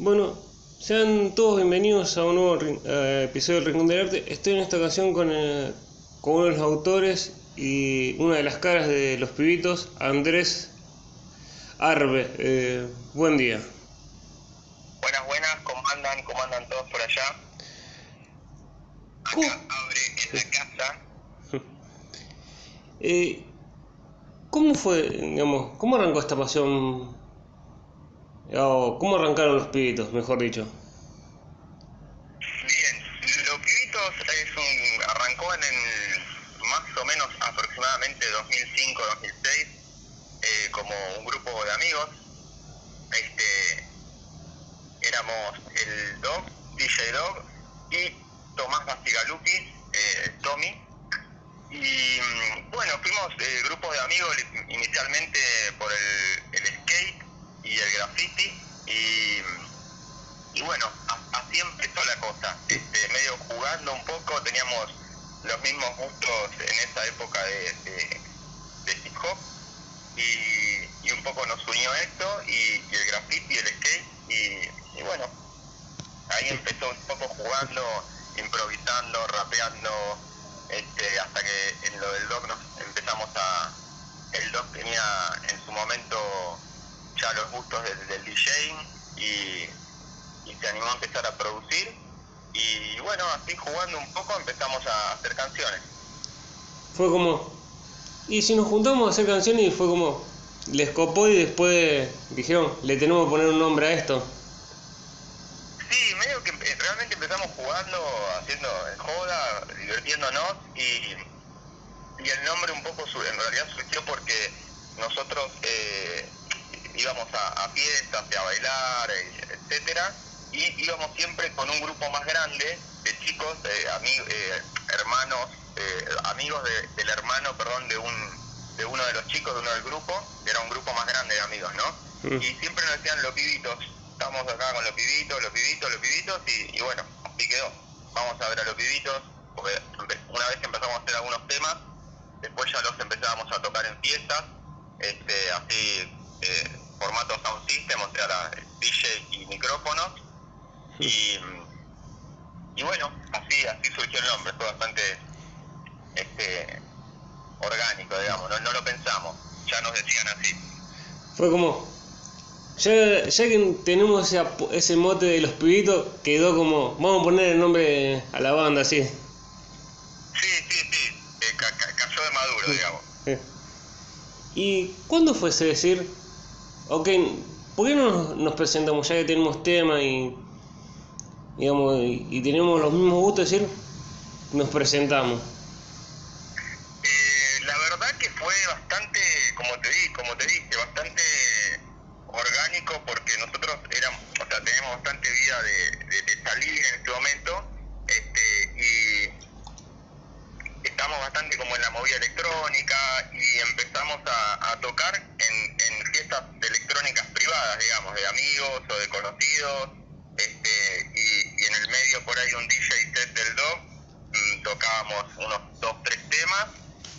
Bueno, sean todos bienvenidos a un nuevo eh, episodio del Rincón del Arte. Estoy en esta ocasión con, eh, con uno de los autores y una de las caras de los pibitos, Andrés Arbe. Eh, buen día. Buenas, buenas, ¿cómo andan? ¿Cómo andan todos por allá? ¿Cómo? Acá abre en la casa. Eh, ¿Cómo fue, digamos, cómo arrancó esta pasión? O, ¿Cómo arrancaron los pibitos, mejor dicho? Bien, Los Pibitos es un, arrancó en el más o menos aproximadamente 2005-2006 eh, como un grupo de amigos. Este, éramos el Dog, DJ Dog y Tomás Bastigalupi, eh, Tommy. Y mm, bueno, fuimos eh, grupos de amigos li- inicialmente por el, el skate y el graffiti y, y bueno, a- así empezó la cosa. Este, medio jugando un poco, teníamos los mismos gustos en esa época de, de, de hip hop y, y un poco nos unió esto y, y el graffiti y el skate y, y bueno, ahí empezó un poco jugando, improvisando, rapeando, este, hasta que en lo del doc nos empezamos a... El doc tenía en su momento ya los gustos del, del DJ y, y se animó a empezar a producir y bueno, así jugando un poco empezamos. Fue como... Y si nos juntamos a hacer canciones y fue como... Les copó y después dijeron, le tenemos que poner un nombre a esto. Sí, medio que realmente empezamos jugando, haciendo en joda, divirtiéndonos y, y el nombre un poco en realidad surgió porque nosotros eh, íbamos a, a fiestas, a bailar, eh, etcétera, y íbamos siempre con un grupo más grande de chicos, eh, ami- eh, hermanos, eh, amigos de- del hermano, perdón, de un de uno de los chicos de uno del grupo, que era un grupo más grande de amigos, ¿no? Mm. Y siempre nos decían los pibitos, estamos acá con los pibitos, los pibitos, los pibitos, y, y bueno, así quedó. Vamos a ver a los pibitos, porque una vez que empezamos a hacer algunos temas, después ya los empezábamos a tocar en fiestas, este, así, eh, formato sound system, o sea, la, DJ y micrófonos, y, y bueno, así, así surgió el nombre, fue bastante este, orgánico, digamos, no, no lo pensamos, ya nos decían así. Fue como... Ya, ya que tenemos ese, ese mote de los pibitos, quedó como... Vamos a poner el nombre a la banda, así. Sí, sí, sí, eh, ca- ca- cayó de maduro, digamos. ¿Y cuándo fue ese decir, ok, ¿por qué no nos, nos presentamos ya que tenemos tema y, digamos, y, y tenemos los mismos gustos, decir, nos presentamos? Fue bastante, como te di, como te dije, bastante orgánico porque nosotros éramos, o sea, tenemos bastante vida de, de- salir en este momento, este, y estamos bastante como en la movida electrónica y empezamos a, tocar en, en fiestas electrónicas privadas, digamos, de amigos o de conocidos, este, y, y en el medio por ahí un DJ set del dog, mm, tocábamos unos dos, tres temas,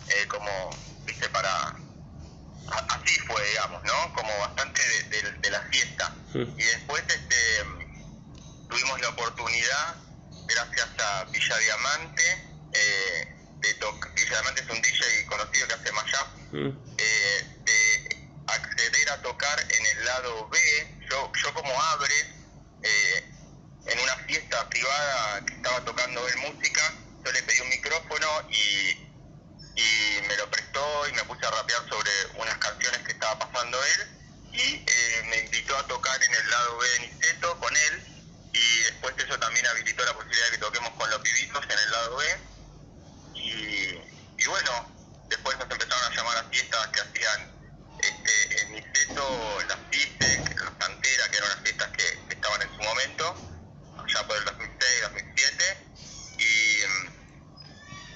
eh, como, para... Así fue, digamos, ¿no? Como bastante de, de- de la fiesta. Y después este, tuvimos la oportunidad, gracias a Villa Diamante, eh, de tocar. Villa Diamante es un DJ conocido que hace mashup, Mm. eh, de acceder a tocar en el lado B. Yo, yo como abre, eh, en una fiesta privada que estaba tocando él música, yo le pedí un micrófono y, y me lo prestó y me puse a rapear sobre unas canciones que estaba pasando él. Y eh, me invitó a tocar en el lado B de Niceto con él. Y después eso también habilitó la posibilidad de que toquemos con los pibitos en el lado B. Y, bueno, después nos empezaron a llamar a fiestas que hacían este, en Niceto, las FISEC, las Pantera, que eran las fiestas que, que estaban en su momento, allá por el 2006, 2007, y, mm,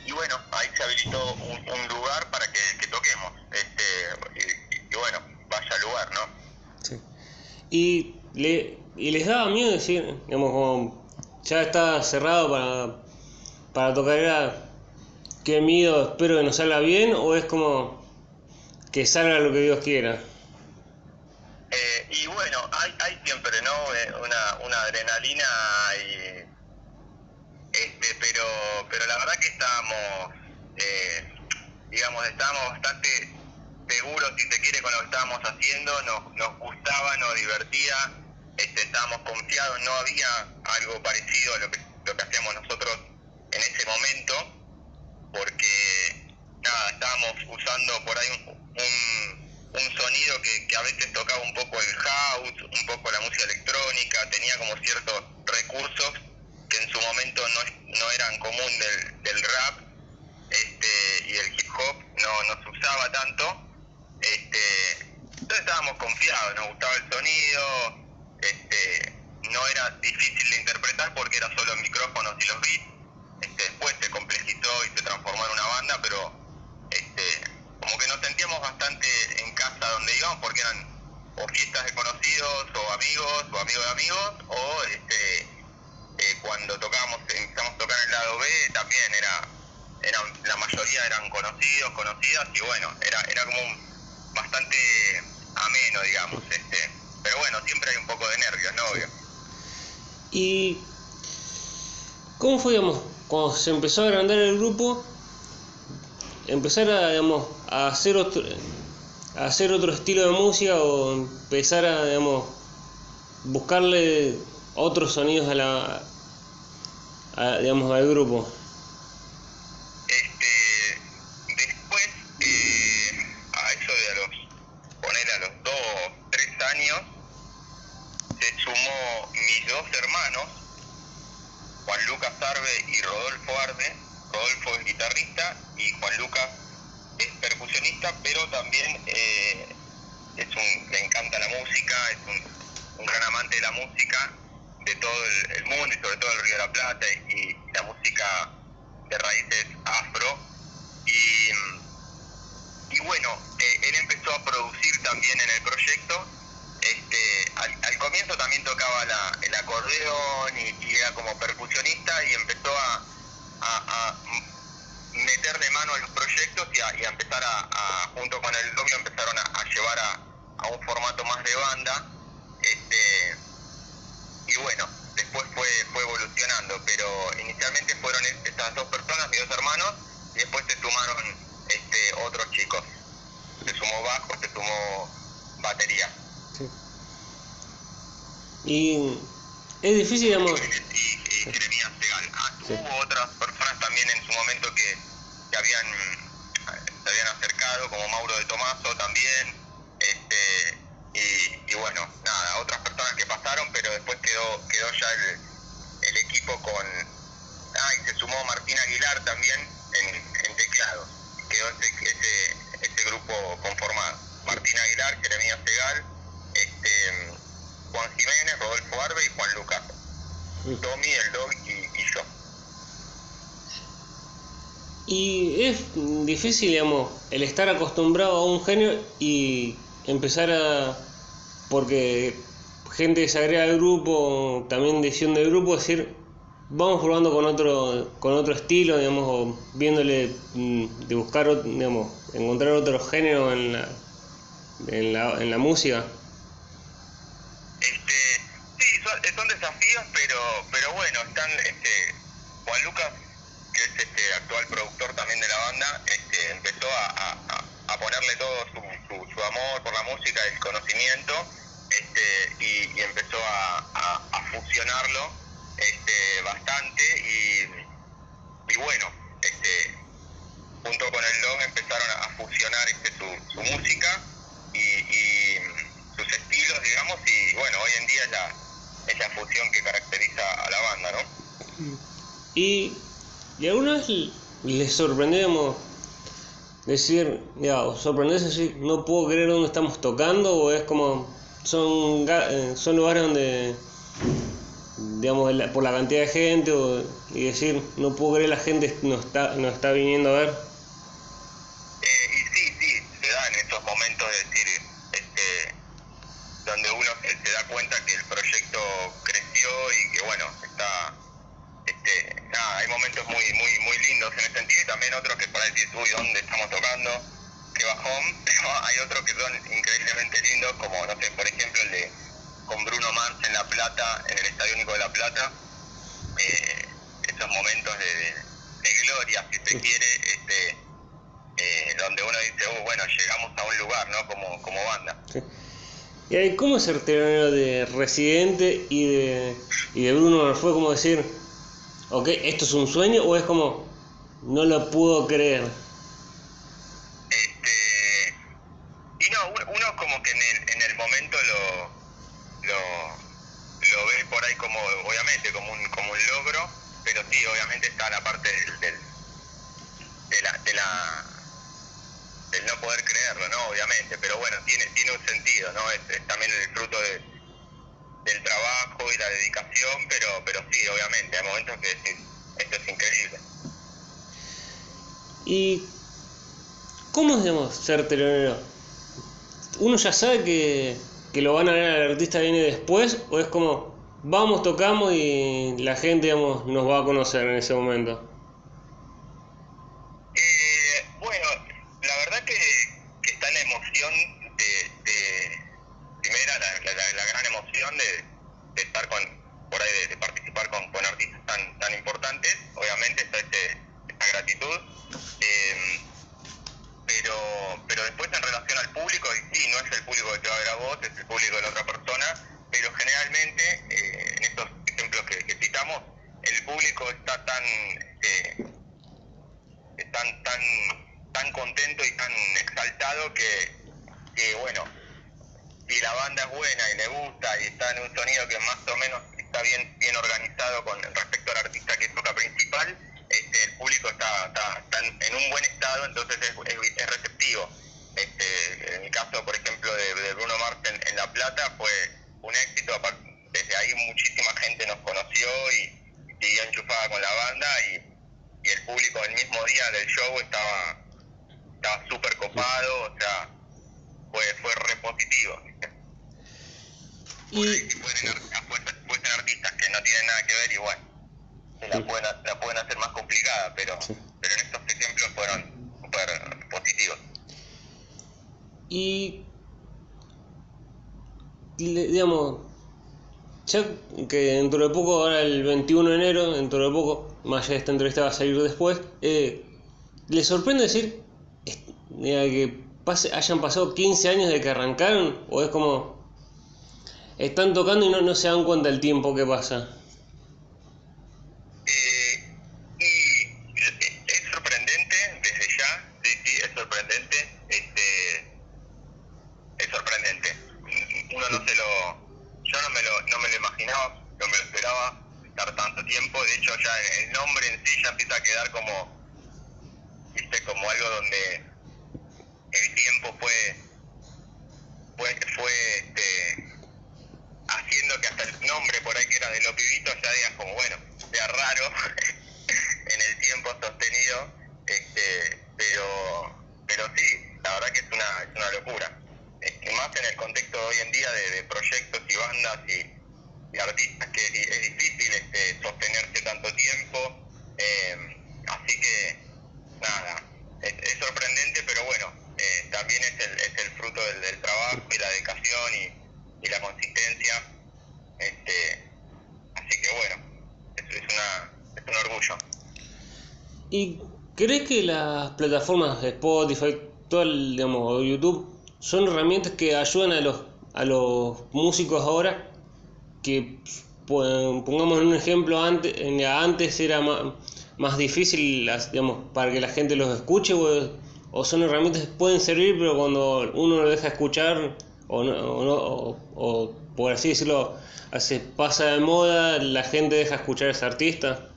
y bueno, ahí se habilitó un, un lugar para que, que toquemos, este, y, y bueno, vaya al lugar, ¿no? Sí. Y, le, y les daba miedo decir, digamos, como ya está cerrado para, para tocar, era, qué miedo, espero que nos salga bien, o es como que salga lo que Dios quiera. Eh, y bueno, hay, hay siempre ¿no? Eh, una, adrenalina y este, pero, pero la verdad que estábamos, eh, digamos, estábamos bastante seguros, si se quiere, con lo que estábamos haciendo, nos, nos gustaba, nos divertía, este, estábamos confiados, no había algo parecido a lo que, hacíamos nosotros en ese momento, porque nada, estábamos usando por ahí un, un, sonido que, a veces tocaba un poco el house, un poco la música electrónica, tenía como ciertos recursos en su momento no, no eran común del, del rap este, y el hip hop no, no se usaba tanto. Este, entonces estábamos confiados, nos gustaba el sonido, este, no era difícil de interpretar porque era solo micrófonos y los beats. Este, después se complejizó y se transformó en una banda, pero este, como que nos sentíamos bastante en casa donde íbamos porque eran o fiestas de conocidos o amigos o amigos de amigos o este, eh, cuando tocábamos, empezamos a tocar el lado B también era, eran, la mayoría eran conocidos, conocidas y bueno, era, era como bastante ameno digamos. este pero bueno, siempre hay un poco de nervios, ¿no? Obvio. ¿Y cómo fue, digamos, cuando se empezó a agrandar el grupo, empezar a, digamos, a hacer otro, a hacer otro estilo de música o empezar a, digamos, buscarle otros sonidos a la, a, digamos, al grupo? Y es difícil, digamos. Y, Jeremías Segal. Ah, hubo otras personas también en su momento que, que habían se habían acercado, como Mauro de Tomaso también. Este, y, y, bueno, nada, otras personas que pasaron, pero después quedó, quedó ya el, el equipo con. Ah, y Martín Aguilar también en, en teclados. Quedó ese, ese, ese grupo conformado. Martín Aguilar, Jeremías Segal, este Juan Jiménez, Rodolfo Arbe y Juan Lucas. Tommy, el Dog y, yo. Y es difícil, digamos, el estar acostumbrado a un género y empezar a. porque gente se agrega al grupo, también decisión del grupo, decir, vamos probando con otro, con otro estilo, digamos, o viéndole mm, de buscar, digamos, encontrar otro género en la, en la, en la música. son desafíos, pero pero bueno, están este Juan Lucas, que es este actual productor también de la banda, este, empezó a, ponerle todo su, su, amor por la música, el conocimiento, este, y, empezó a, fusionarlo bastante y, bueno, este, junto con el Dog empezaron a fusionar este, su, música y, sus estilos, digamos, y bueno, hoy en día ya esa fusión que caracteriza a la banda, ¿no? Y, ¿y alguna vez les sorprendemos decir, ya, decir, no puedo creer dónde estamos tocando, o es como, son, eh, son lugares donde, digamos, por la cantidad de gente, o, y decir, no puedo creer la gente no está, no está viniendo a ver? uy, ¿dónde estamos tocando? Qué bajón, pero hay otros que son increíblemente lindos, como, no sé, por ejemplo, el de con Bruno Mars en La Plata, en el Estadio Único de La Plata, eh, esos momentos de, de, gloria, si se quiere, este, eh, donde uno dice, oh, bueno, llegamos a un lugar, ¿no? Como, como banda. ¿Y cómo ser telonero de Residente y de, y de Bruno? ¿Fue como decir, ok, esto es un sueño o es como, no lo puedo creer? Este, y no, uno como que en el, en el momento lo, lo, lo ve por ahí como, obviamente, como un, como un logro, pero sí, obviamente está la parte del, del de la, de la el no poder creerlo, ¿no? Obviamente, pero bueno, tiene, tiene un sentido, ¿no? Es, también el fruto de, del trabajo y la dedicación, pero, pero sí, obviamente, hay momentos que decís, esto es increíble. ¿Y cómo telonero? ¿Uno ya sabe que, que lo van a ver al artista viene después o es como, vamos, tocamos y la gente, digamos, nos va a conocer en ese momento? digamos, más esta entrevista va a salir después, eh, ¿le sorprende decir que pase, hayan pasado 15 años de que arrancaron? ¿O es como, están tocando y no, no se dan cuenta del tiempo que pasa? Las plataformas de Spotify, todo el, digamos, YouTube, son herramientas que ayudan a los, a los músicos ahora? Que pongamos un ejemplo, antes, antes era más, difícil digamos, para que la gente los escuche o, son herramientas que pueden servir, pero cuando uno lo deja escuchar o, no, o, o por así decirlo, se pasa de moda, la gente deja escuchar a ese artista.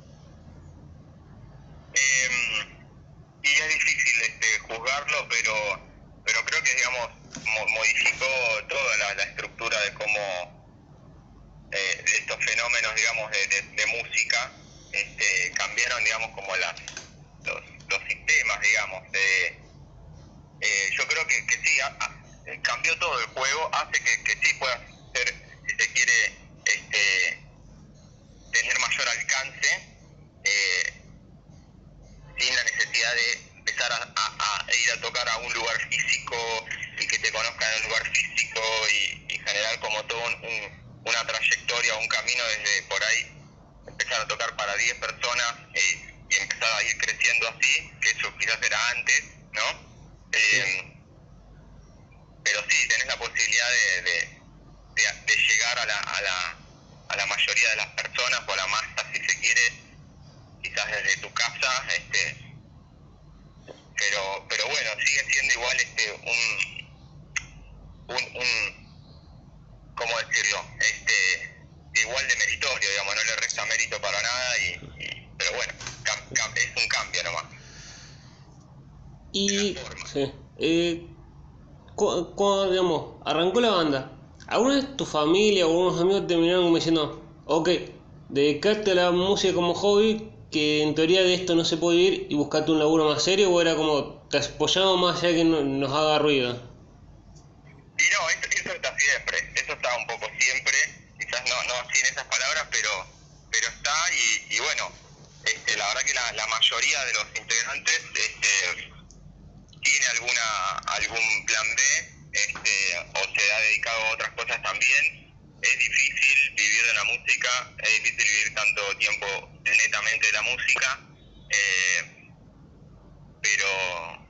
pero, pero creo que, digamos, mo modificó toda la, estructura de cómo eh, estos fenómenos, digamos, de, de, música, este, cambiaron, digamos, como las, los, sistemas, digamos. De, eh, yo creo que, que sí, ha, cambió todo el juego, hace que, que sí pueda ser, si se quiere, este, tener mayor alcance, eh, sin la necesidad de una trayectoria, un un camino desde por ahí empezar a tocar para 10 personas eh, y empezar a ir creciendo así, que eso quizás era antes, ¿no? Eh, pero sí, tenés la posibilidad de, de, de, llegar a la, a, la, a la mayoría de las personas o a la masa, si se quiere, quizás desde tu casa, este pero pero bueno, sigue siendo igual este un, un, un ¿cómo decirlo? este igual de meritorio, digamos, no le resta mérito para nada, y, pero bueno, es un cambio nomás. Y, sí, eh, cuando, digamos, arrancó la banda, ¿alguna vez tu familia o algunos amigos terminaron como diciendo, ok, dedicarte a la música como hobby, que en teoría de esto no se puede ir y buscarte un laburo más serio, o era como, te apoyamos más allá que no, nos haga ruido? Y no, eso, eso está siempre, eso está un poco siempre, quizás no, no así en esas palabras, pero, pero está y, y bueno, este, la verdad que la, la, mayoría de los integrantes este, tiene alguna algún plan B este, o se ha dedicado a otras cosas también. Es difícil vivir de la música, es difícil vivir tanto tiempo netamente de la música, eh, pero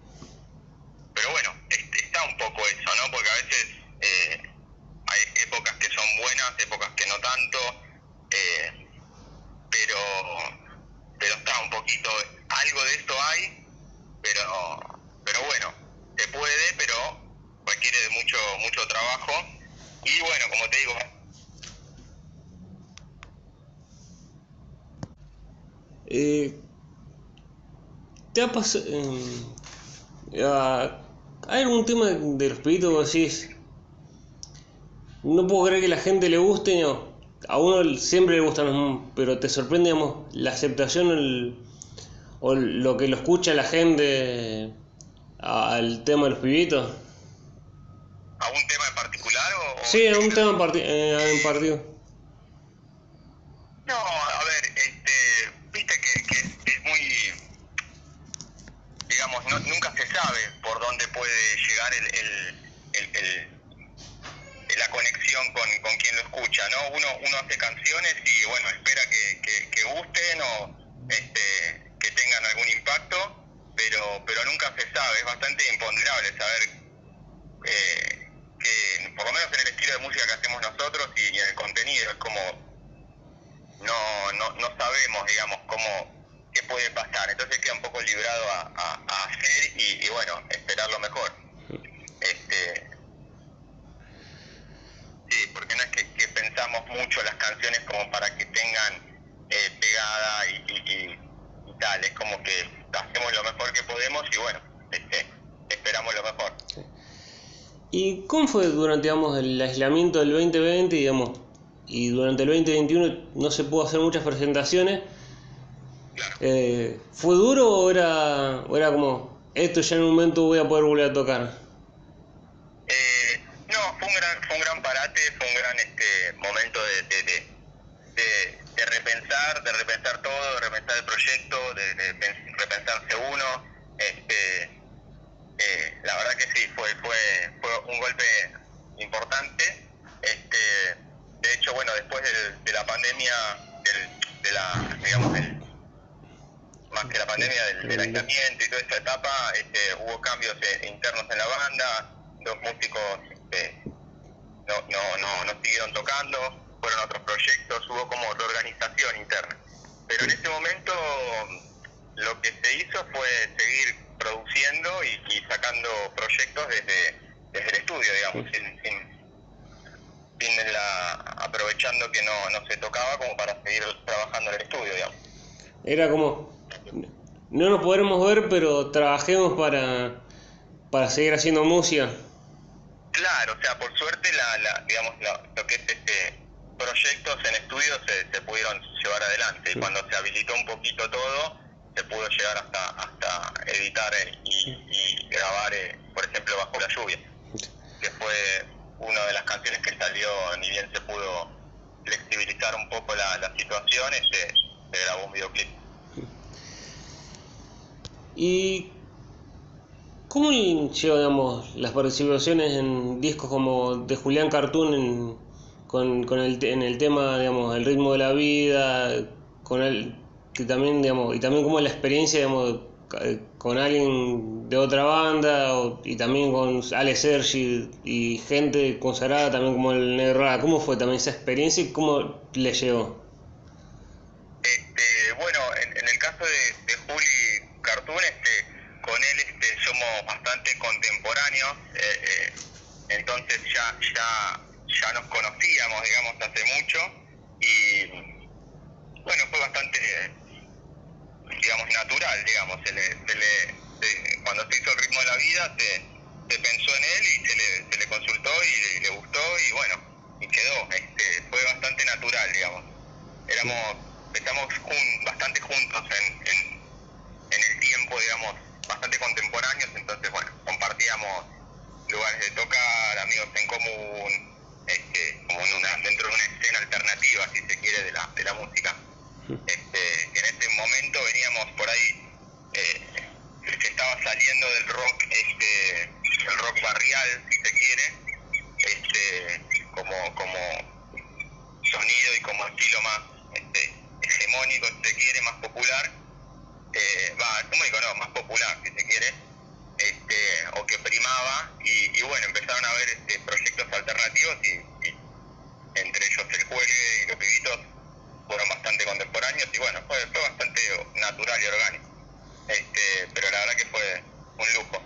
pero bueno, está un poco eso, ¿no? Porque a veces eh, hay épocas que son buenas, épocas que no tanto, eh, pero, pero está un poquito, algo de esto hay, pero, pero bueno, se puede, pero requiere de mucho, mucho trabajo. Y bueno, como te digo, eh, ¿Te ha pasado... Eh, ¿Hay algún tema de los pibitos que decís? No puedo creer que la gente le guste, no. A uno siempre le gustan, pero te sorprende, digamos, la aceptación el, o lo que lo escucha la gente al tema de los pibitos. ¿A un tema en particular o...? Sí, a un tema en, parti eh, en partido. No, a ver, este, viste que, que es muy digamos, no, nunca se sabe por dónde puede llegar el, el, el, el la conexión con, con, quien lo escucha, ¿no? Uno, uno hace canciones y, bueno, espera que, que, que gusten o este, que tengan algún impacto, pero, pero nunca se sabe, es bastante imponderable saber eh, que, por lo menos en el estilo de música que hacemos nosotros y, y en el contenido, es como, no, no, no sabemos, digamos, cómo qué puede pasar. Entonces queda un poco librado a, a, a hacer y, y, bueno, esperar lo mejor. Este, sí, porque no es que, que, pensamos mucho las canciones como para que tengan eh, pegada y, y, tal, es como que hacemos lo mejor que podemos y bueno, este, esperamos lo mejor. Sí. ¿Y cómo fue durante digamos, el aislamiento del 2020 digamos, y durante el 2021 no se pudo hacer muchas presentaciones? Claro. Eh, ¿Fue duro o era, o era como, esto ya en un momento voy a poder volver a tocar? Eh, fue un, gran, fue un gran parate, fue un gran este, momento de, de, de, repensar, de repensar todo, de repensar el proyecto, de, repensarse uno. Este, eh, la verdad que sí, fue, fue, fue un golpe importante. Este, de hecho, bueno, después de, de la pandemia, del, de la, digamos, del, más que la pandemia del, del aislamiento y toda esta etapa, este, hubo cambios eh, internos en la banda, los músicos no, no, no, no siguieron tocando, fueron otros proyectos, hubo como reorganización interna. Pero en ese momento lo que se hizo fue seguir produciendo y, y sacando proyectos desde, desde el estudio, digamos, sin, sin, sin la, aprovechando que no, no se tocaba como para seguir trabajando en el estudio, digamos. Era como, no nos podremos ver, pero trabajemos para, para seguir haciendo música. Claro, o sea, por suerte, la, la digamos, la, lo que es este proyectos en estudio se, se pudieron llevar adelante. Sí. Y cuando se habilitó un poquito todo, se pudo llegar hasta, hasta editar y, y grabar, eh, por ejemplo, Bajo la Lluvia, que fue una de las canciones que salió, ni bien se pudo flexibilizar un poco la, la situación, se, se grabó un videoclip. ¿Y cómo llevan digamos, las participaciones en discos como de Julián Cartoon en, con, con el, en el tema, digamos, el ritmo de la vida, con el, que también, digamos, y también como la experiencia, digamos, con alguien de otra banda y también con Ale Sergi y gente consagrada también como el Negro ¿Cómo fue también esa experiencia y cómo le llegó? Este, bueno, en, el caso de, de Juli Cartoon, este, con él somos bastante contemporáneos, eh, eh, entonces ya, ya, ya nos conocíamos, digamos, hace mucho y bueno, fue bastante digamos, natural, digamos. Se le, se le, cuando se hizo el ritmo de la vida, se, pensó en él y se le, se le consultó y le, gustó y bueno, y quedó. Este, fue bastante natural, digamos. Éramos, estamos bastante juntos en, en el tiempo, digamos, bastante contemporáneos, entonces, bueno, compartíamos lugares de tocar, amigos en común, este, como en una, dentro de una escena alternativa, si se quiere, de la, de la música. Este, en ese momento veníamos por ahí, eh, se estaba saliendo del rock, este, el rock barrial, si se quiere, este, como, como sonido y como estilo más este, hegemónico, si se quiere, más popular, eh, va, hegemónico no, más popular, si se quiere, este, o que primaba, y, bueno, empezaron a haber este, proyectos alternativos y, entre ellos el juegue y los pibitos fueron bastante contemporáneos y bueno, fue, fue bastante natural y orgánico. Este, pero la verdad que fue un lujo.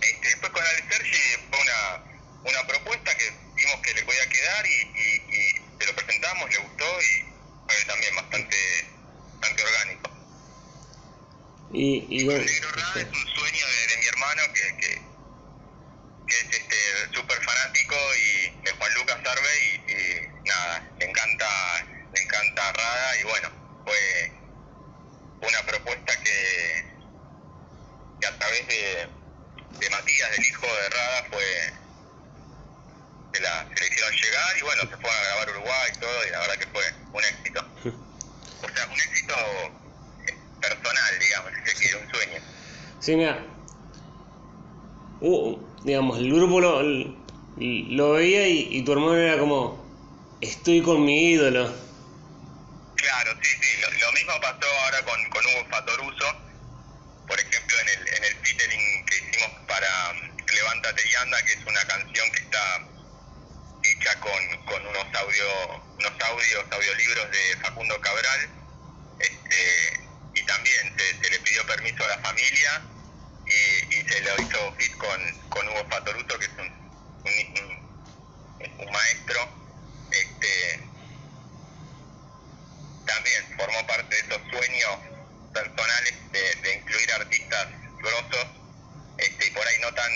Este, después con Ale Sergi fue una, una propuesta que vimos que le podía quedar y, y, se lo presentamos, le gustó y fue también bastante, bastante orgánico. Y, y bueno, es un sueño de, mi hermano que, que, que es este súper fanático y de Juan Lucas Arbe y, y nada, le encanta me encanta Rada y bueno, fue una propuesta que, que a través de, de Matías, del hijo de Rada, fue se la, se le hicieron llegar y bueno, se fue a grabar Uruguay y todo y la verdad que fue un éxito. O sea, un éxito personal, digamos, si se quiere, un sueño. Sí, mira, uh, digamos, el grupo lo, lo veía y, tu hermano era como, estoy con mi ídolo. Claro, sí, sí. Lo, mismo pasó ahora con, con Hugo Fatoruso. Por ejemplo, en el, en el featuring que hicimos para um, Levántate y Anda, que es una canción que está hecha con, con unos, audio, unos audios, audiolibros de Facundo Cabral. Este, y también se, le pidió permiso a la familia y, y se lo hizo fit con, con Hugo Fatoruso, que es un, un, un maestro. Este, también formó parte de esos sueños personales de, incluir artistas grosos este, y por ahí no tan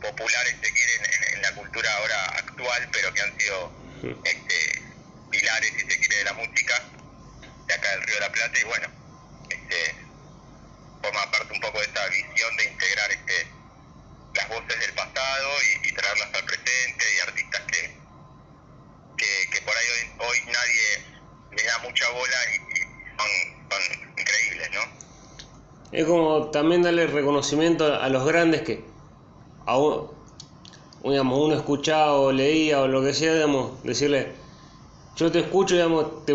populares, se quieren en, la cultura ahora actual, pero que han sido este, pilares, si se quiere, de la música de acá del Río de la Plata y bueno, este, forma parte un poco de esa visión de integrar este, las voces del pasado y, traerlas al presente y artistas que, que, por ahí hoy nadie le da mucha bola y, son, increíbles, ¿no? Es como también darle reconocimiento a los grandes que aún, digamos, uno escuchaba o leía o lo que sea, digamos, decirle, yo te escucho, digamos, te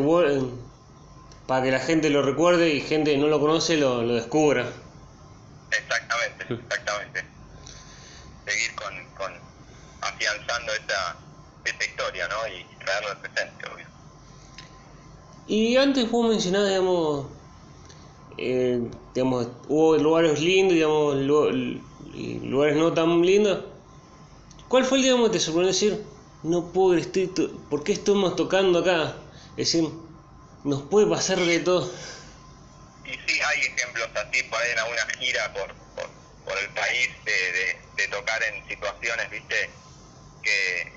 para que la gente lo recuerde y gente que no lo conoce lo, lo descubra. Exactamente, exactamente. Seguir con, con afianzando esta, esta historia, ¿no? Y traerlo al presente, obvio. Y antes vos mencionabas, digamos, eh, digamos, hubo lugares lindos, digamos, lugares no tan lindos. ¿Cuál fue el, digamos, que te sorprendió decir, no puedo ¿por qué estamos tocando acá? Es decir, nos puede pasar de todo. Y sí, hay ejemplos así, por ahí en alguna gira por, por, el país de, de, tocar en situaciones, viste, que,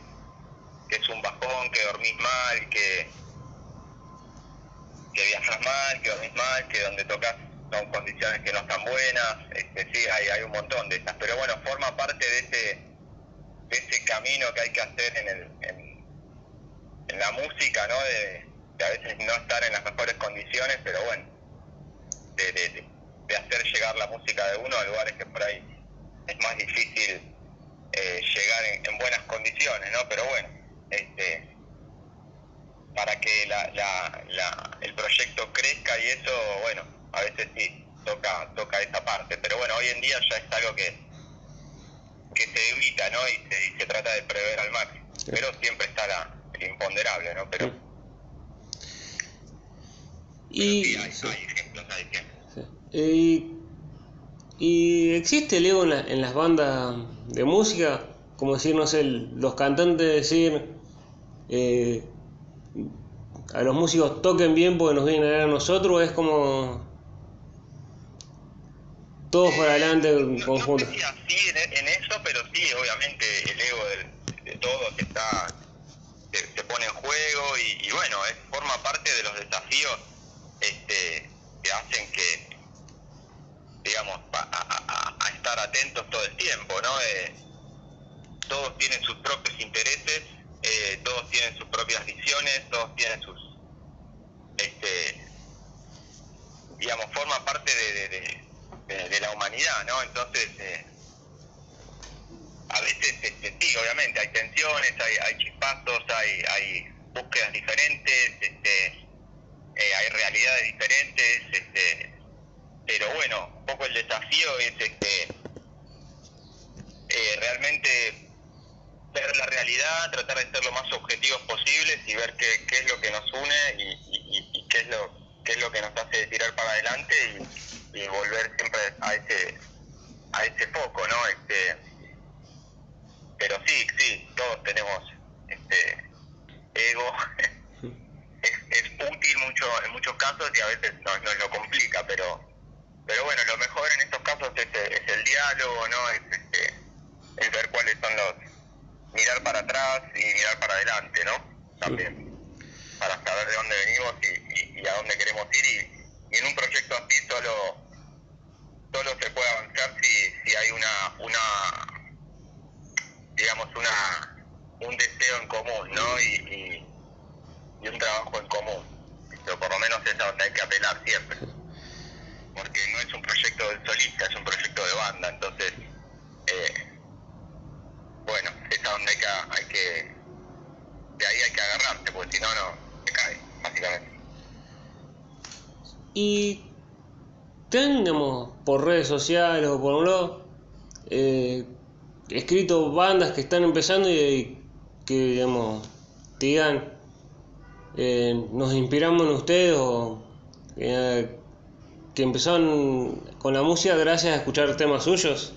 que es un bajón, que dormís mal, que que viajas mal, que dormís mal, que donde tocas son condiciones que no están buenas, este, sí, hay, hay un montón de esas, pero bueno, forma parte de ese, de ese camino que hay que hacer en, el, en, la música, ¿no? De, a veces no estar en las mejores condiciones, pero bueno, de, de, de, hacer llegar la música de uno a lugares que por ahí es más difícil eh, llegar en, en, buenas condiciones, ¿no? Pero bueno, este, para que la, la, la, el proyecto crezca y eso, bueno, a veces sí, toca, toca esa parte, pero bueno, hoy en día ya es algo que, que se evita, ¿no? Y se, se trata de prever al máximo, pero siempre está la, el imponderable, ¿no? Pero... Y, sí, hay, hay ejemplos, hay ejemplos. y, y existe el ego en, la- en las bandas de música, como decir, no sé, el- los cantantes decir eh, a los músicos toquen bien porque nos vienen a ver a nosotros, es como todos para adelante en No, conjunto. no sé si así en, en eso, pero sí, obviamente el ego del- de todos está se, se pone en juego y, y bueno, es, forma parte de los desafíos este, que hacen que, digamos, a, estar atentos todo el tiempo, ¿no? Eh, todos tienen sus propios intereses, eh, todos tienen sus propias visiones, todos tienen sus, este, digamos, forma parte de- de la humanidad, ¿no? Entonces, eh, a veces, este, sí, obviamente, hay tensiones, hay, hay chispazos, hay, hay búsquedas diferentes, este, eh, hay realidades diferentes, este, pero bueno, un poco el desafío es este, eh, realmente ver la realidad, tratar de ser lo más objetivos posibles y ver qué, qué es lo que nos une y, y- qué es lo qué es lo que nos hace tirar para adelante y, y volver siempre a ese a ese foco, ¿no? Este, pero sí, sí, todos tenemos este ego. es, es útil mucho en muchos casos y a veces nos, nos lo complica, pero pero bueno, lo mejor en estos casos es, es el diálogo, ¿no? Es, este, es ver cuáles son los mirar para atrás y mirar para adelante, ¿no? También para saber de dónde venimos y, y- a dónde queremos ir y, y en un proyecto así solo solo se puede avanzar si, si hay una una digamos una un deseo en común, ¿no? Y, y, y un trabajo en común. Pero por lo menos es a donde hay que apelar siempre. Porque no es un proyecto del solista, es un proyecto de banda, entonces eh, bueno, es a donde hay que, hay que de ahí hay que agarrarse, porque si no, no, se cae, básicamente. Y tenemos por redes sociales o por un lado eh, escrito bandas que están empezando y que digamos digan eh, nos inspiramos en ustedes o eh, que empezaron con la música gracias a escuchar temas suyos.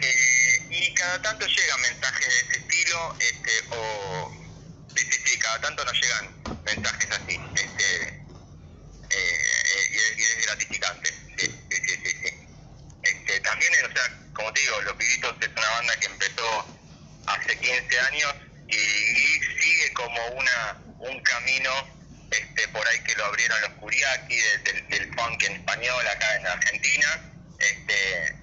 Eh, y cada tanto llegan mensajes de ese estilo, este, o sí, sí, sí, cada tanto nos llegan mensajes así, este, eh, eh, y, es, y es gratificante, sí, sí, sí, sí, sí. Este, también, o sea, como te digo, Los Pibitos es una banda que empezó hace 15 años y, y sigue como una un este, por ahí que lo abrieron los Kuriaki del, del, del funk en español acá en Argentina. Este,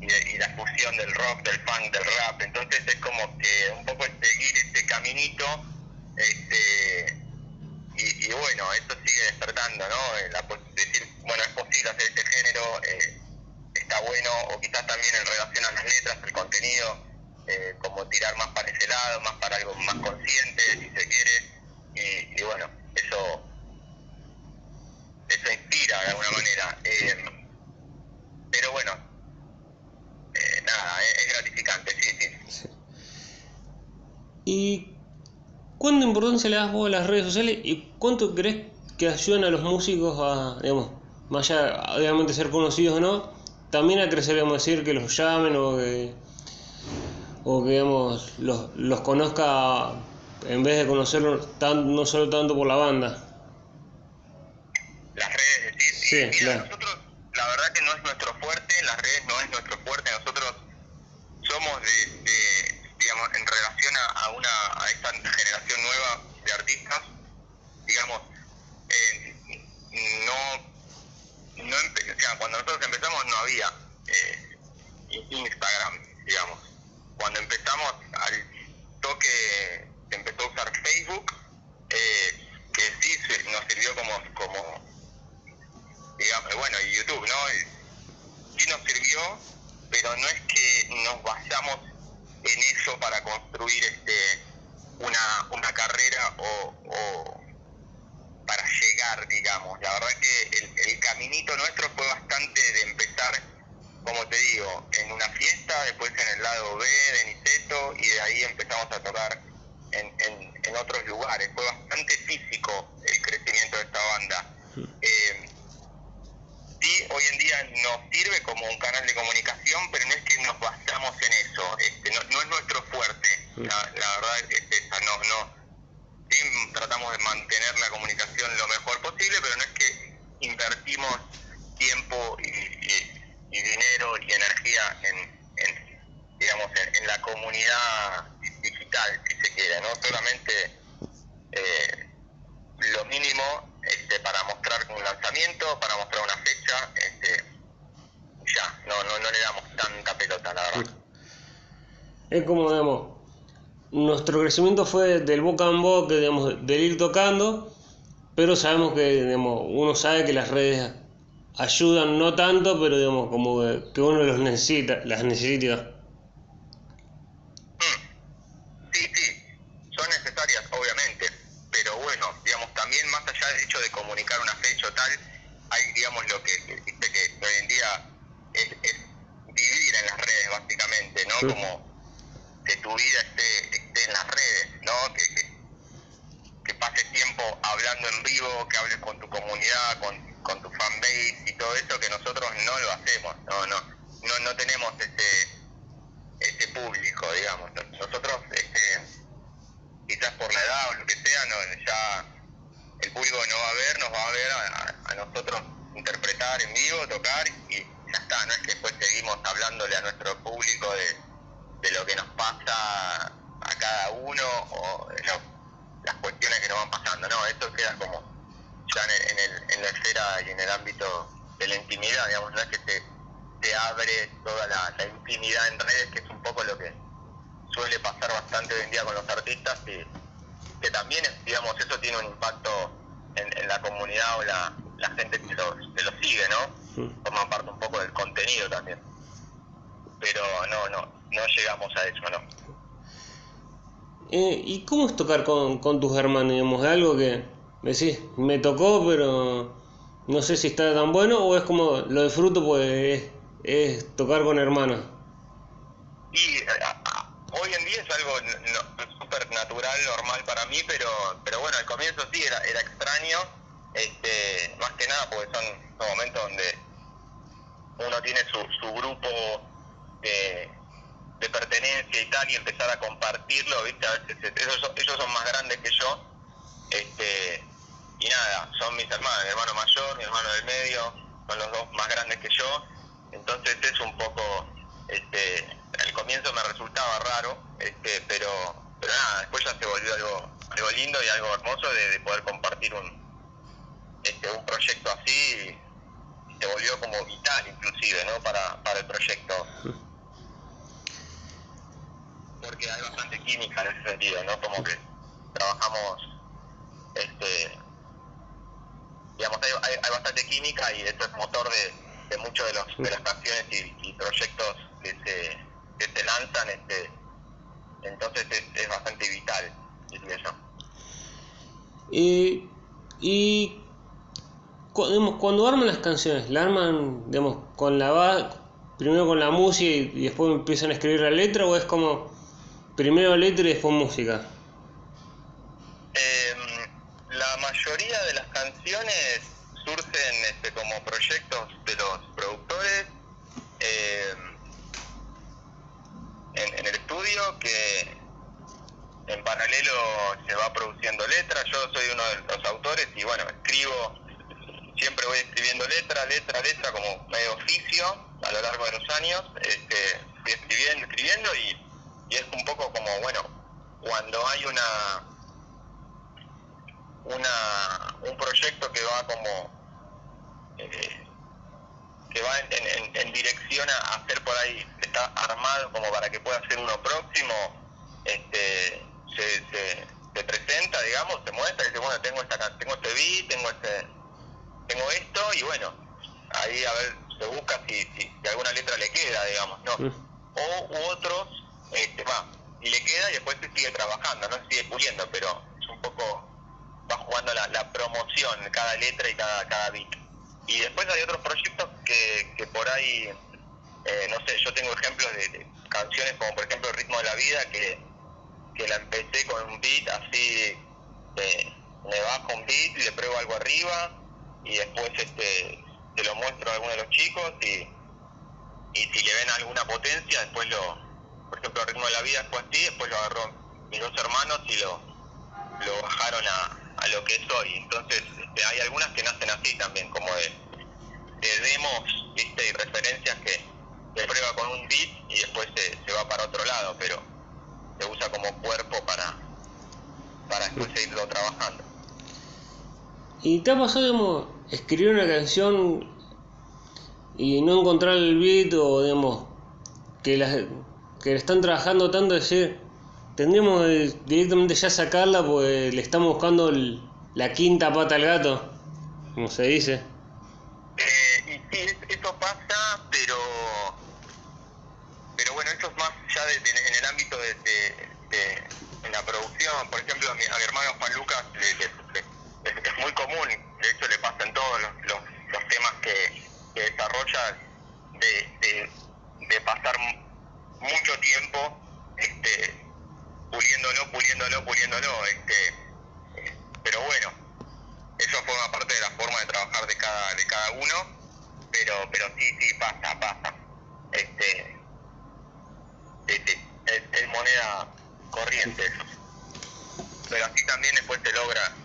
y, la fusión del rock, del funk, del rap. Entonces es como que un poco seguir este caminito, este, y, bueno, eso sigue despertando, ¿no? Eh, La, decir, bueno, es posible hacer este género, eh, está bueno, o quizás también en relación a las letras, el contenido, eh, como tirar más para ese lado, más para algo más consciente, si se quiere, y, y bueno, eso eso inspira de alguna manera. Eh, pero bueno, eh, nada, es, es gratificante, sí, sí. ¿Y importancia le das vos a las redes sociales y cuánto crees que ayudan a los músicos a, digamos, más allá obviamente ser conocidos o no, también a crecer, digamos, decir que los llamen o que, o que digamos, los, los conozca en vez de conocerlos tan, no solo tanto por la banda? Las redes, decir, Sí, claro. nosotros, la verdad que no es nuestro fuerte, las redes no es nuestro fuerte, nosotros somos de, de, digamos, en relación a, a una, a esta generación nueva de artistas, digamos, eh, no, no empe- o sea, cuando nosotros empezamos no había eh, Instagram, digamos. Cuando empezamos al toque se empezó a usar Facebook, eh, que sí se- nos sirvió como, como digamos, bueno, y YouTube, ¿no? Y sí nos sirvió, pero no es que nos basamos en eso para construir este una, una carrera o, o para llegar, digamos. La verdad que el, el caminito nuestro fue bastante de empezar, como te digo, en una fiesta, después en el lado B de Niceto y de ahí empezamos a tocar en, en, en otros lugares. Fue bastante físico el crecimiento de esta banda. Eh, sí, hoy en día nos sirve como un canal de comunicación, pero no es que nos basamos en eso, este, no, no es nuestro fuerte, la, la verdad es esa, no, no, sí tratamos de mantener la comunicación lo mejor posible, pero no es que invertimos tiempo y, y- y dinero y energía en, en, digamos, en, en la comunidad digital, si se quiere, no solamente eh, lo mínimo este, para mostrar un lanzamiento, para mostrar una fecha, este, ya, no, no, no le damos tanta pelota, la verdad. Es como, digamos, nuestro crecimiento fue del boca en boca, digamos, del ir tocando, pero sabemos que, digamos, uno sabe que las redes ayudan, no tanto, pero, digamos, como que, uno los necesita, las necesita. Mm. Sí, sí, son necesarias, obviamente, pero bueno, digamos, también más allá del hecho de comunicar una fecha o tal, hay, digamos, lo que, viste que hoy en día es, es vivir en las redes, básicamente, ¿no? Sí. Como que tu vida esté, esté en las redes, ¿no? Que, que, que pases tiempo hablando en vivo, que hables con tu comunidad, con, con tu fanbase y todo eso, que nosotros no lo hacemos, no, no, no, no tenemos ese ese público, digamos. Nosotros, este, quizás por la edad o lo que sea, no, ya el público que nos va a ver, nos va a ver a, a nosotros interpretar en vivo, tocar y ya está, no es que después seguimos hablándole a nuestro público de, de lo que nos pasa a cada uno o de lo- las cuestiones que nos van pasando, no, esto queda como ya en, el- en, el, en la esfera y en el ámbito de la intimidad, digamos, no es que se, se abre toda la, la intimidad en redes, que es un poco lo que suele pasar bastante hoy en día con los artistas, y que también, digamos, eso tiene un impacto en, en la comunidad o la, la gente que los, que los sigue, ¿no? Mm. Forma parte un poco del contenido también. Pero no, no, no llegamos a eso, ¿no? Eh, ¿Y cómo es tocar con, con tus hermanos? Digamos, ¿Es algo que decís, me tocó, pero no sé si está tan bueno, o es como lo disfruto, pues es, es tocar con hermanos? Y a- a- hoy en día es algo no- no- súper natural, normal para mí, pero pero bueno, al comienzo sí era, era extraño, este más que nada porque son, son momentos donde uno tiene su, su grupo de, de pertenencia y tal, y empezar a compartirlo, ¿viste? A veces ellos, son- ellos son más grandes que yo, este y nada, son mis hermanos, mi hermano mayor, mi hermano del medio, son los dos más grandes que yo, entonces es un poco, este, al comienzo me resultaba raro, este, pero, pero nada, después ya se volvió algo, algo lindo y algo hermoso de, de poder compartir un, este, un proyecto así, se volvió como vital inclusive, ¿no? Para, para el proyecto. Porque hay bastante química en ese sentido, ¿no? Como que trabajamos, este, digamos, hay, hay, bastante química y esto es motor de, de muchos de, los, de las canciones y, proyectos que se, que se lanzan, este, entonces es, es bastante vital, diría yo. Y, digamos, cuando arman las canciones, ¿la arman digamos, con la primero con la música y después empiezan a escribir la letra o es como primero letra y después música? Eh, la mayoría de las canciones surgen este, como proyectos de los productores eh, en, el estudio que en paralelo se va produciendo letra. Yo soy uno de los autores y bueno, escribo, siempre voy escribiendo letra, letra, letra como medio oficio a lo largo de los años. Este, escribiendo, escribiendo y, y es un poco como, bueno, cuando hay una una un proyecto que va como eh, que va en, en- en dirección a hacer por ahí está armado como para que pueda ser uno próximo este se, se, se presenta digamos se muestra y dice bueno tengo esta tengo este beat tengo este tengo esto y bueno ahí a ver se busca si, si, si alguna letra le queda digamos no o u otros este va y le queda y después se sigue trabajando, no se sigue puliendo, pero es un poco, va jugando la, la promoción, cada letra y cada, cada beat. Y después hay otros proyectos que, que por ahí, eh, no sé, yo tengo ejemplos de, canciones como por ejemplo El ritmo de la vida, que, que la empecé con un beat así, eh, me bajo un beat, le pruebo algo arriba y después este se lo muestro a alguno de los chicos y, y si le ven alguna potencia, después lo, por ejemplo, el ritmo de la vida fue así, después lo agarró mis dos hermanos y lo, lo bajaron a, a lo que es hoy. Entonces, este, hay algunas que nacen así también, como de, de demos, viste, y referencias que se prueba con un beat y después se, se va para otro lado, pero se usa como cuerpo para, para después seguirlo trabajando. ¿Y te ha pasado, digamos, escribir una canción y no encontrar el beat o, digamos, que la, que están trabajando tanto, decir, tendríamos que directamente ya sacarla porque le estamos buscando el- la quinta pata al gato, como se dice? Eh, y sí, es- eso pasa, pero pero bueno, eso es más ya de- en el ámbito de, de- la producción. Por ejemplo, a mi, a mi hermano Juan Lucas le- le- le- es, muy común, de hecho le pasa en todos los, los, los temas que, que desarrolla, de, de, pasar mucho tiempo este, puliéndolo, puliéndolo, puliéndolo. Este, pero bueno, eso forma parte de la forma de trabajar de cada de cada uno pero pero sí sí pasa pasa este sí, es, es moneda corriente pero así también después se logra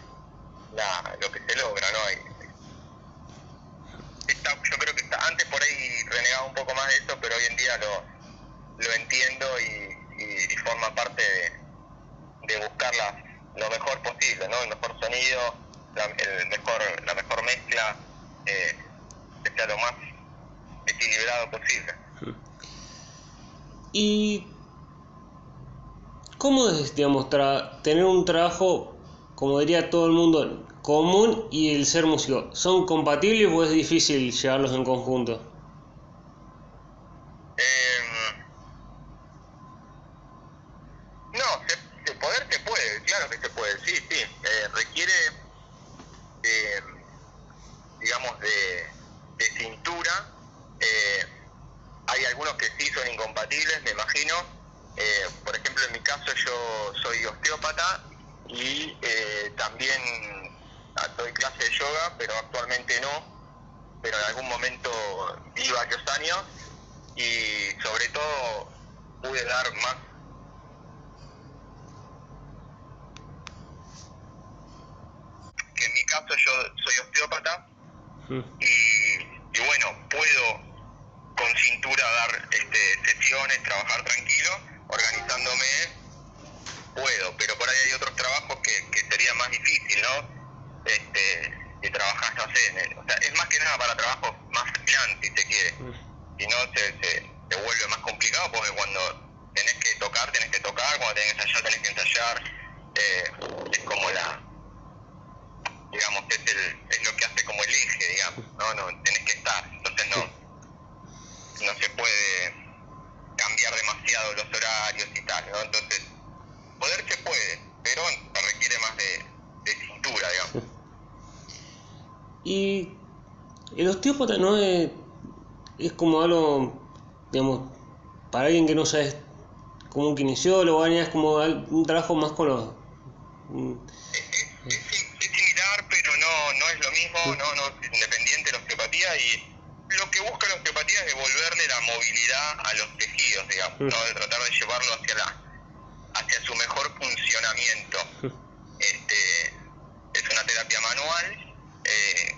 la, lo que se logra no está, yo creo que está antes por ahí renegaba un poco más de eso pero hoy en día lo lo entiendo y, forma parte de, de buscar la- lo mejor posible, ¿no? El mejor sonido, la, el mejor, la mejor mezcla, eh, que sea lo más equilibrado posible. ¿Y cómo es, digamos, tener un trabajo, como diría todo el mundo, común y el ser músico? ¿Son compatibles o es difícil llevarlos en conjunto? Eh, no, se, se poder se puede, claro que se puede, sí, sí. Eh, requiere, de, digamos, de, de cintura. Eh, hay algunos que sí son incompatibles, me imagino. Eh, por ejemplo, en mi caso yo soy osteópata y eh, también ah, doy clase de yoga, pero actualmente no. Pero en algún momento di varios años y sobre todo pude dar más que en mi caso yo soy osteópata Mm. y, y bueno puedo con cintura dar este, sesiones trabajar tranquilo organizándome puedo pero por ahí hay otros trabajos que, que sería más difícil no este si trabajas no sé en el- o sea es más que nada para trabajos más freelance si se quiere si no se, se, se vuelve más complicado porque cuando tenés que tocar, tenés que tocar, cuando tenés que ensayar, tenés que ensayar, eh, es como la, digamos, es, el, es lo que hace como el eje, digamos, no, no, tenés que estar, entonces no, no se puede cambiar demasiado los horarios y tal, ¿no? Entonces, poder se puede, pero requiere más de, de cintura, digamos. Y el osteópata no es, es como algo, digamos, para alguien que no sabe, como un kinesiólogo, es como un trabajo más con los... mm, es, es- es similar, pero no, no es lo mismo, no, no es independiente de la osteopatía y lo que busca la osteopatía es devolverle la movilidad a los tejidos, digamos. ¿no? de tratar de llevarlo hacia la hacia su mejor funcionamiento. Este, es una terapia manual, eh,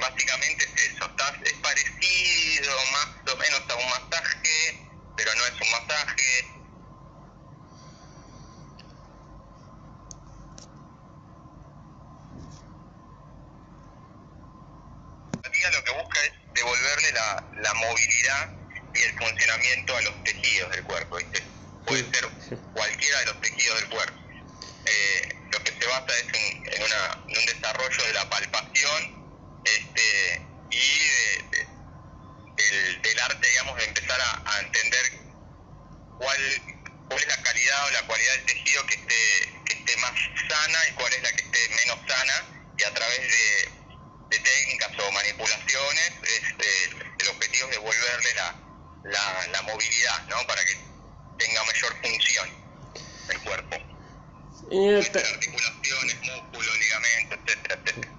básicamente es eso, es parecido más o menos a un masaje, pero no es un masaje, lo que busca es devolverle la, la movilidad y el funcionamiento a los tejidos del cuerpo, ¿viste? Puede ser cualquiera de los tejidos del cuerpo. Eh, lo que se basa es en, una, en un desarrollo de la palpación este, y de- del, del arte, digamos, de empezar a, a entender cuál, cuál es la calidad o la cualidad del tejido que esté, que esté más sana y cuál es la que esté menos sana y a través de, de técnicas o manipulaciones este, el objetivo es devolverle la, la, la movilidad, ¿no? Para que tenga mayor función el cuerpo. Eh, Entre ta- articulaciones, músculos, ligamentos, etcétera, etcétera.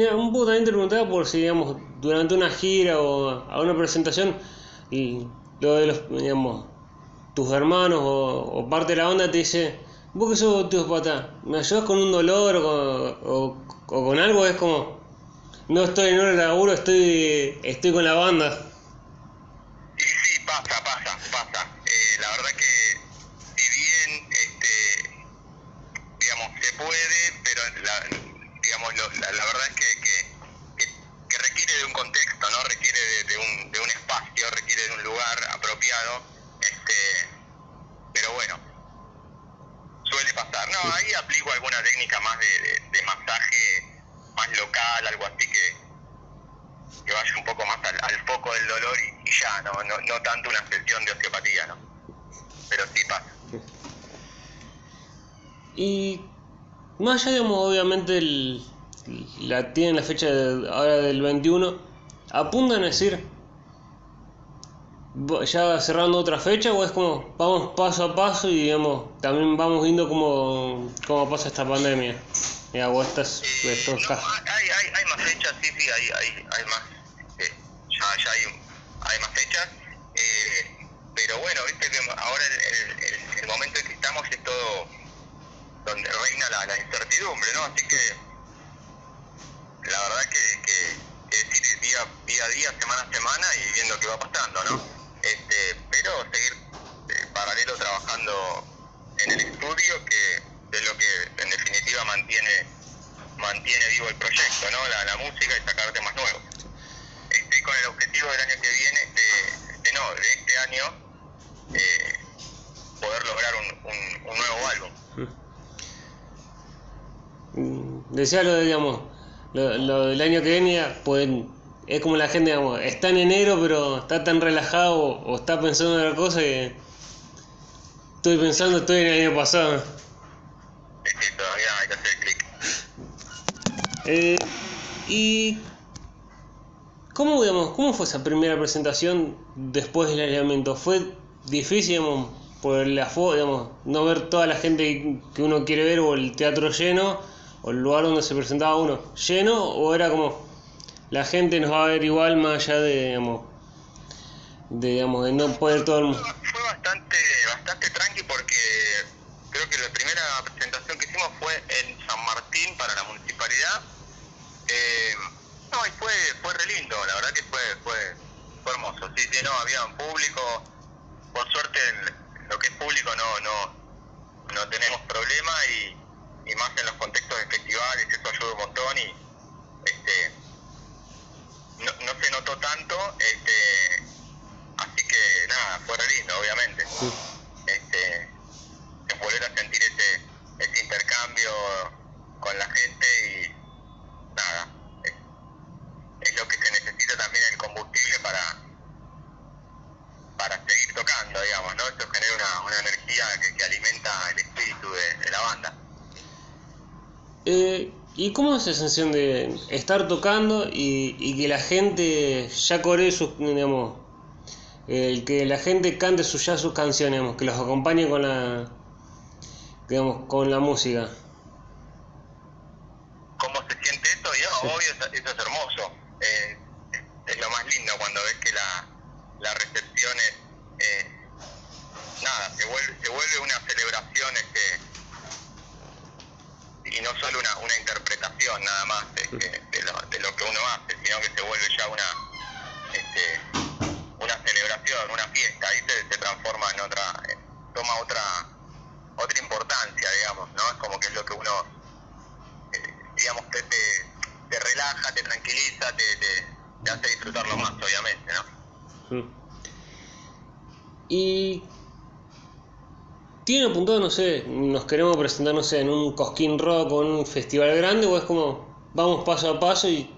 Un poco también te preguntaba por si, digamos, durante una gira o a una presentación, y lo de los, digamos, tus hermanos o, parte de la onda te dice, vos que sos osteópata, ¿me ayudas con un dolor o con, o- o con algo? Es como, no estoy en hora de laburo, estoy, estoy con la banda. Y sí, pasa, pasa, pasa. Eh, la verdad que si bien, este, digamos, se puede, pero la, digamos, lo- la, la verdad es que, que, que- que requiere de un contexto, ¿no? Requiere de, de un, de un espacio, requiere de un lugar apropiado. Este, pero bueno, suele pasar. No, ahí aplico alguna técnica más de, de- de masaje más local, algo así que, que vaya un poco más al, al foco del dolor y, y ya, no, no, no tanto una sesión de osteopatía, ¿no? Pero sí pasa. Y más allá, digamos, obviamente el, la tienen la fecha de- ahora del 21, apuntan a decir, "Bo- ya cerrando otra fecha o es como vamos paso a paso y digamos, también vamos viendo cómo, cómo pasa esta pandemia. Y hago estas, Eh, no, hay, hay, hay más fechas, sí, sí, hay, hay, hay más. eh, ya ya hay, hay más fechas. eh, pero bueno, viste que ahora el, el- el- el momento en que estamos es todo donde reina la, la incertidumbre, ¿no? Así que la verdad que, que, que decir día, día a día, semana a semana y viendo qué va pasando, ¿no? Este, pero seguir eh, paralelo trabajando en el estudio, que es lo que en definitiva mantiene mantiene vivo el proyecto, ¿no? La, la música y sacar temas nuevos. Estoy con el objetivo del año que viene, de, de no, de este año, eh, poder lograr un, un, nuevo álbum. Mm, Decía de, digamos, lo, lo del año que viene, pues es como la gente, digamos, está en enero pero está tan relajado o está pensando en otra cosa que estoy pensando, estoy en el año pasado. Sí, sí, todavía hay que hacer clic. Eh, y ¿cómo, digamos, cómo fue esa primera presentación después del aislamiento? ¿Fue difícil, digamos, por la digamos, no ver toda la gente que uno quiere ver o el teatro lleno o el lugar donde se presentaba uno lleno o era como la gente nos va a ver igual más allá de, digamos, de, digamos, de no poder todo el mundo? Fue bastante, bastante tranqui porque creo que la primera presentación que hicimos fue en San Martín para la municipalidad. Eh, no, y fue, fue re lindo, la verdad que fue, fue, fue hermoso. Sí, sí, no, había un público. Por suerte, en lo que es público no, no, no tenemos problema y, y más en los contextos de festivales, eso ayuda un montón y este, no, no se notó tanto, este, así que nada, fue re lindo, obviamente. Este, volver a sentir ese, ese intercambio con la gente y nada, es, es lo que se necesita también el combustible para para seguir tocando, digamos, ¿no? Eso genera una, una energía que, que alimenta el espíritu de, de la banda. Eh, ¿Y cómo es esa sensación de estar tocando y, y que la gente ya coree sus, digamos, el que la gente cante sus, ya sus canciones, digamos, que los acompañe con la, digamos, con la música? ¿Cómo se siente eso? Sí. obvio, eso, eso es hermoso. Eh, es lo más lindo cuando ves que la, la recepción es, eh, nada, se vuelve, se vuelve una celebración este y no solo una, una interpretación nada más de, de lo, de lo que uno hace, sino que se vuelve ya una este, una celebración, una fiesta, ahí se, se transforma en otra, toma otra otra importancia, digamos, ¿no? Es como que es lo que uno eh, digamos, te, te, te relaja, te tranquiliza, te, te, te hace disfrutarlo más, obviamente, ¿no? Y tiene apuntado, no sé, nos queremos presentar, no sé, en un Cosquín Rock o un festival grande, o es como vamos paso a paso y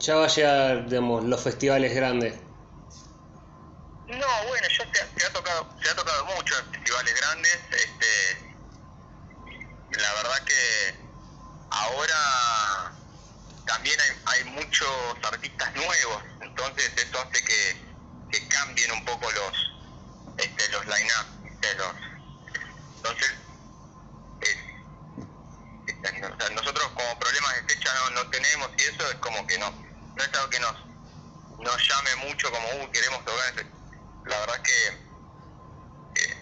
ya va a llegar, digamos, los festivales grandes. No, bueno, yo se, se ha tocado, se ha tocado mucho en festivales grandes, este la verdad que ahora también hay, hay muchos artistas nuevos, entonces eso hace que, que cambien un poco los este, los line-up, los, entonces es, o sea, nosotros como problemas de fecha no, no tenemos y eso es como que no, no es algo que nos, nos llame mucho como uh, queremos tocar, la verdad que, que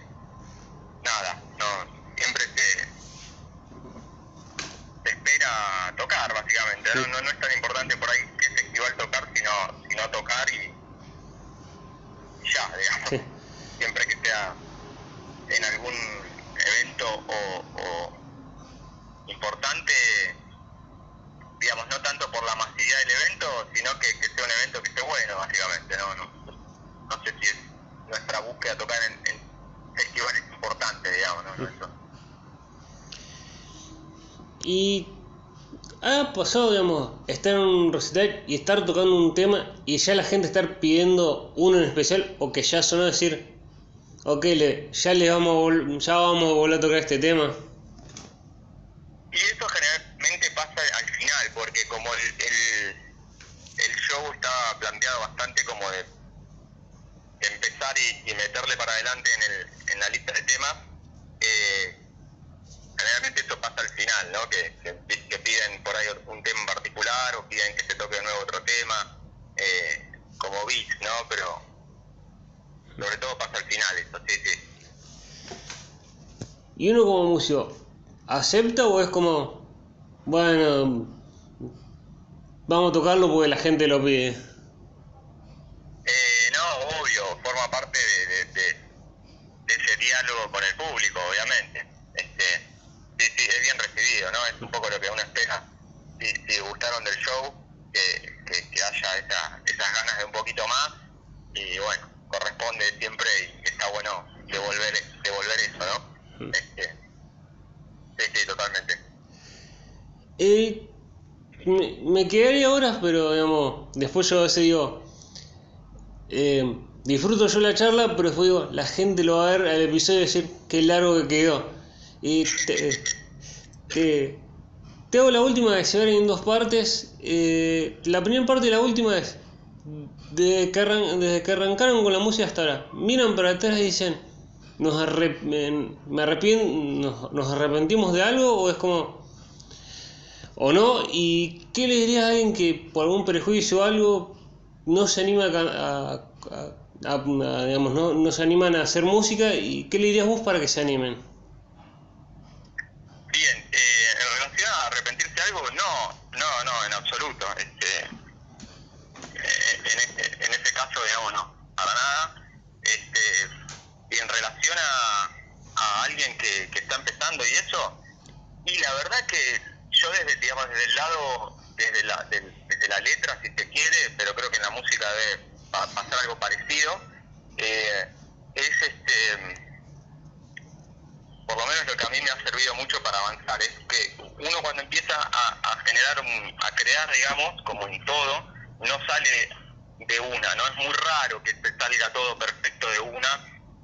nada, no, siempre se se espera tocar, básicamente. No, no, no es tan importante por ahí qué festival tocar, sino, sino tocar y, y ya, digamos. Sí. Siempre que sea en algún evento o, o importante, digamos, no tanto por la masividad del evento, sino que, sea un evento que esté bueno, básicamente. No, no, no sé si es nuestra búsqueda tocar en, en festivales importantes, digamos, ¿no? Eso. Y ha pasado, digamos, estar en un recital y estar tocando un tema y ya la gente estar pidiendo uno en especial o que ya sonó decir, ok, le, ya le vamos a vol- ya vamos a volver a tocar este tema. Y eso generalmente pasa al final, porque como el, el, el show estaba planteado bastante como de, de empezar y, y meterle para adelante en, el, en la lista de temas, eh, generalmente eso pasa al final, ¿no? Que, que, pi- que piden por ahí un tema en particular o piden que se toque de nuevo otro tema, eh, como beats, ¿no? Pero sobre todo pasa al final eso, sí, sí. Y uno como músico, ¿acepta o es como, bueno, vamos a tocarlo porque la gente lo pide? Eh, no, obvio, forma parte de, de- de- de ese diálogo con el público, obviamente. Este, sí, sí, es bien recibido, ¿no? Es un poco lo que uno espera. Si, si gustaron del show, que, que, que haya esa, esas ganas de un poquito más. Y bueno, corresponde siempre y está bueno devolver, devolver eso, ¿no? Mm. Este, sí, sí, totalmente. Eh, me, me quedaría horas, pero digamos, yo a veces digo, eh, disfruto yo la charla, pero después digo, la gente lo va a ver al episodio y decir qué largo que quedó. Y te, te, hago la última que se en dos partes. Eh, la primera parte y la última es, desde que, desde que arrancaron con la música hasta ahora, miran para atrás y dicen, nos, arrep- me, me arrepien- nos, nos arrepentimos de algo o es como o no y qué le dirías a alguien que por algún prejuicio o algo no se anima a, a- a- digamos no, no se animan a hacer música y qué le dirías vos para que se animen Bien, eh, en relación a arrepentirse de algo, no, no, no, en absoluto. Este, eh, en, ese, en ese caso, digamos, no, para nada. Este, y en relación a, a alguien que, que está empezando y eso, y la verdad que yo desde, digamos, desde el lado, desde la, desde la letra, si se quiere, pero creo que en la música debe pa- pasar algo parecido, eh, es este por lo menos lo que a mí me ha servido mucho para avanzar es que uno cuando empieza a, generar, un- a crear, digamos, como en todo, no sale de una, ¿no? Es muy raro que te salga todo perfecto de una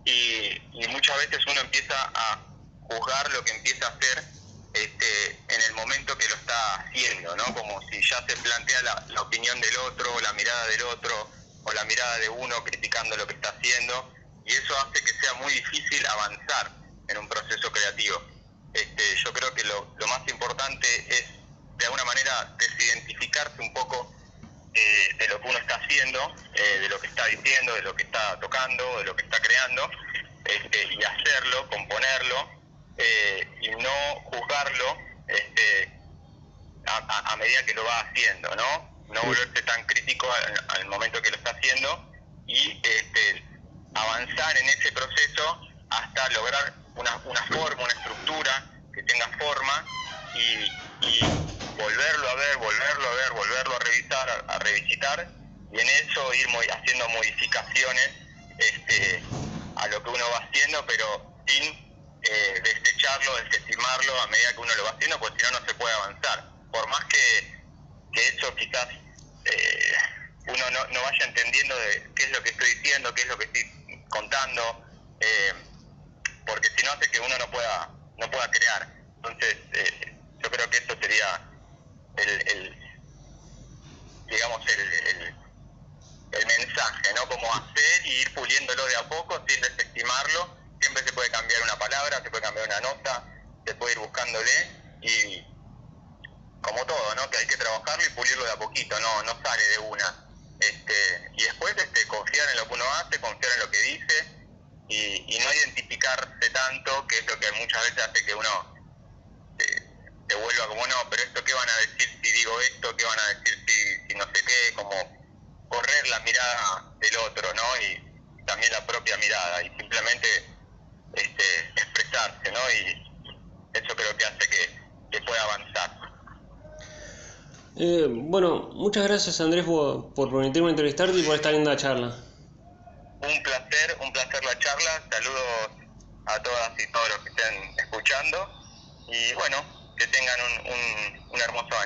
y muchas veces uno empieza a juzgar lo que empieza a hacer este, en el momento que lo está haciendo, ¿no? Como si ya se plantea la, opinión del otro, o la mirada del otro, o la mirada de uno criticando lo que está haciendo, y eso hace que sea muy difícil avanzar en un proceso creativo. Este, yo creo que lo, lo más importante es, de alguna manera, desidentificarse un poco eh, de lo que uno está haciendo, eh, de lo que está diciendo, de lo que está tocando, de lo que está creando, este, y hacerlo, componerlo, eh, y no juzgarlo este, a, medida que lo va haciendo, ¿no? No volverse tan crítico al, al momento que lo está haciendo y este, avanzar en ese proceso hasta lograr una, una forma, una estructura que tenga forma y, y volverlo a ver, volverlo a ver, volverlo a revisar, a, a revisitar y en eso ir mo- haciendo modificaciones este, a lo que uno va haciendo, pero sin eh, desecharlo, desestimarlo a medida que uno lo va haciendo, pues si no, no se puede avanzar. Por más que, que eso quizás eh, uno no, no vaya entendiendo de qué es lo que estoy diciendo, qué es lo que estoy contando, eh, porque si no hace que uno no pueda, no pueda crear. Entonces, eh, yo creo que eso sería el, digamos, el, el, mensaje, ¿no? Como hacer y ir puliéndolo de a poco sin desestimarlo. Siempre se puede cambiar una palabra, se puede cambiar una nota, se puede ir buscándole y como todo, ¿no? Que hay que trabajarlo y pulirlo de a poquito, no, no sale de una. Este, y después este, confiar en lo que uno hace, confiar en lo que dice y, no identificarse tanto, que es lo que muchas veces hace que uno eh, se vuelva como, no, pero esto qué van a decir si digo esto, qué van a decir si, si no sé qué, como correr la mirada del otro, ¿no? Y también la propia mirada y simplemente este, expresarse, ¿no? Y eso creo que hace que, que pueda avanzar. Eh, bueno, muchas gracias Andrés por, por permitirme entrevistarte y por esta linda charla. Un placer, un placer la charla. Saludos a todas y todos los que estén escuchando. Y bueno, que tengan un, un, un hermoso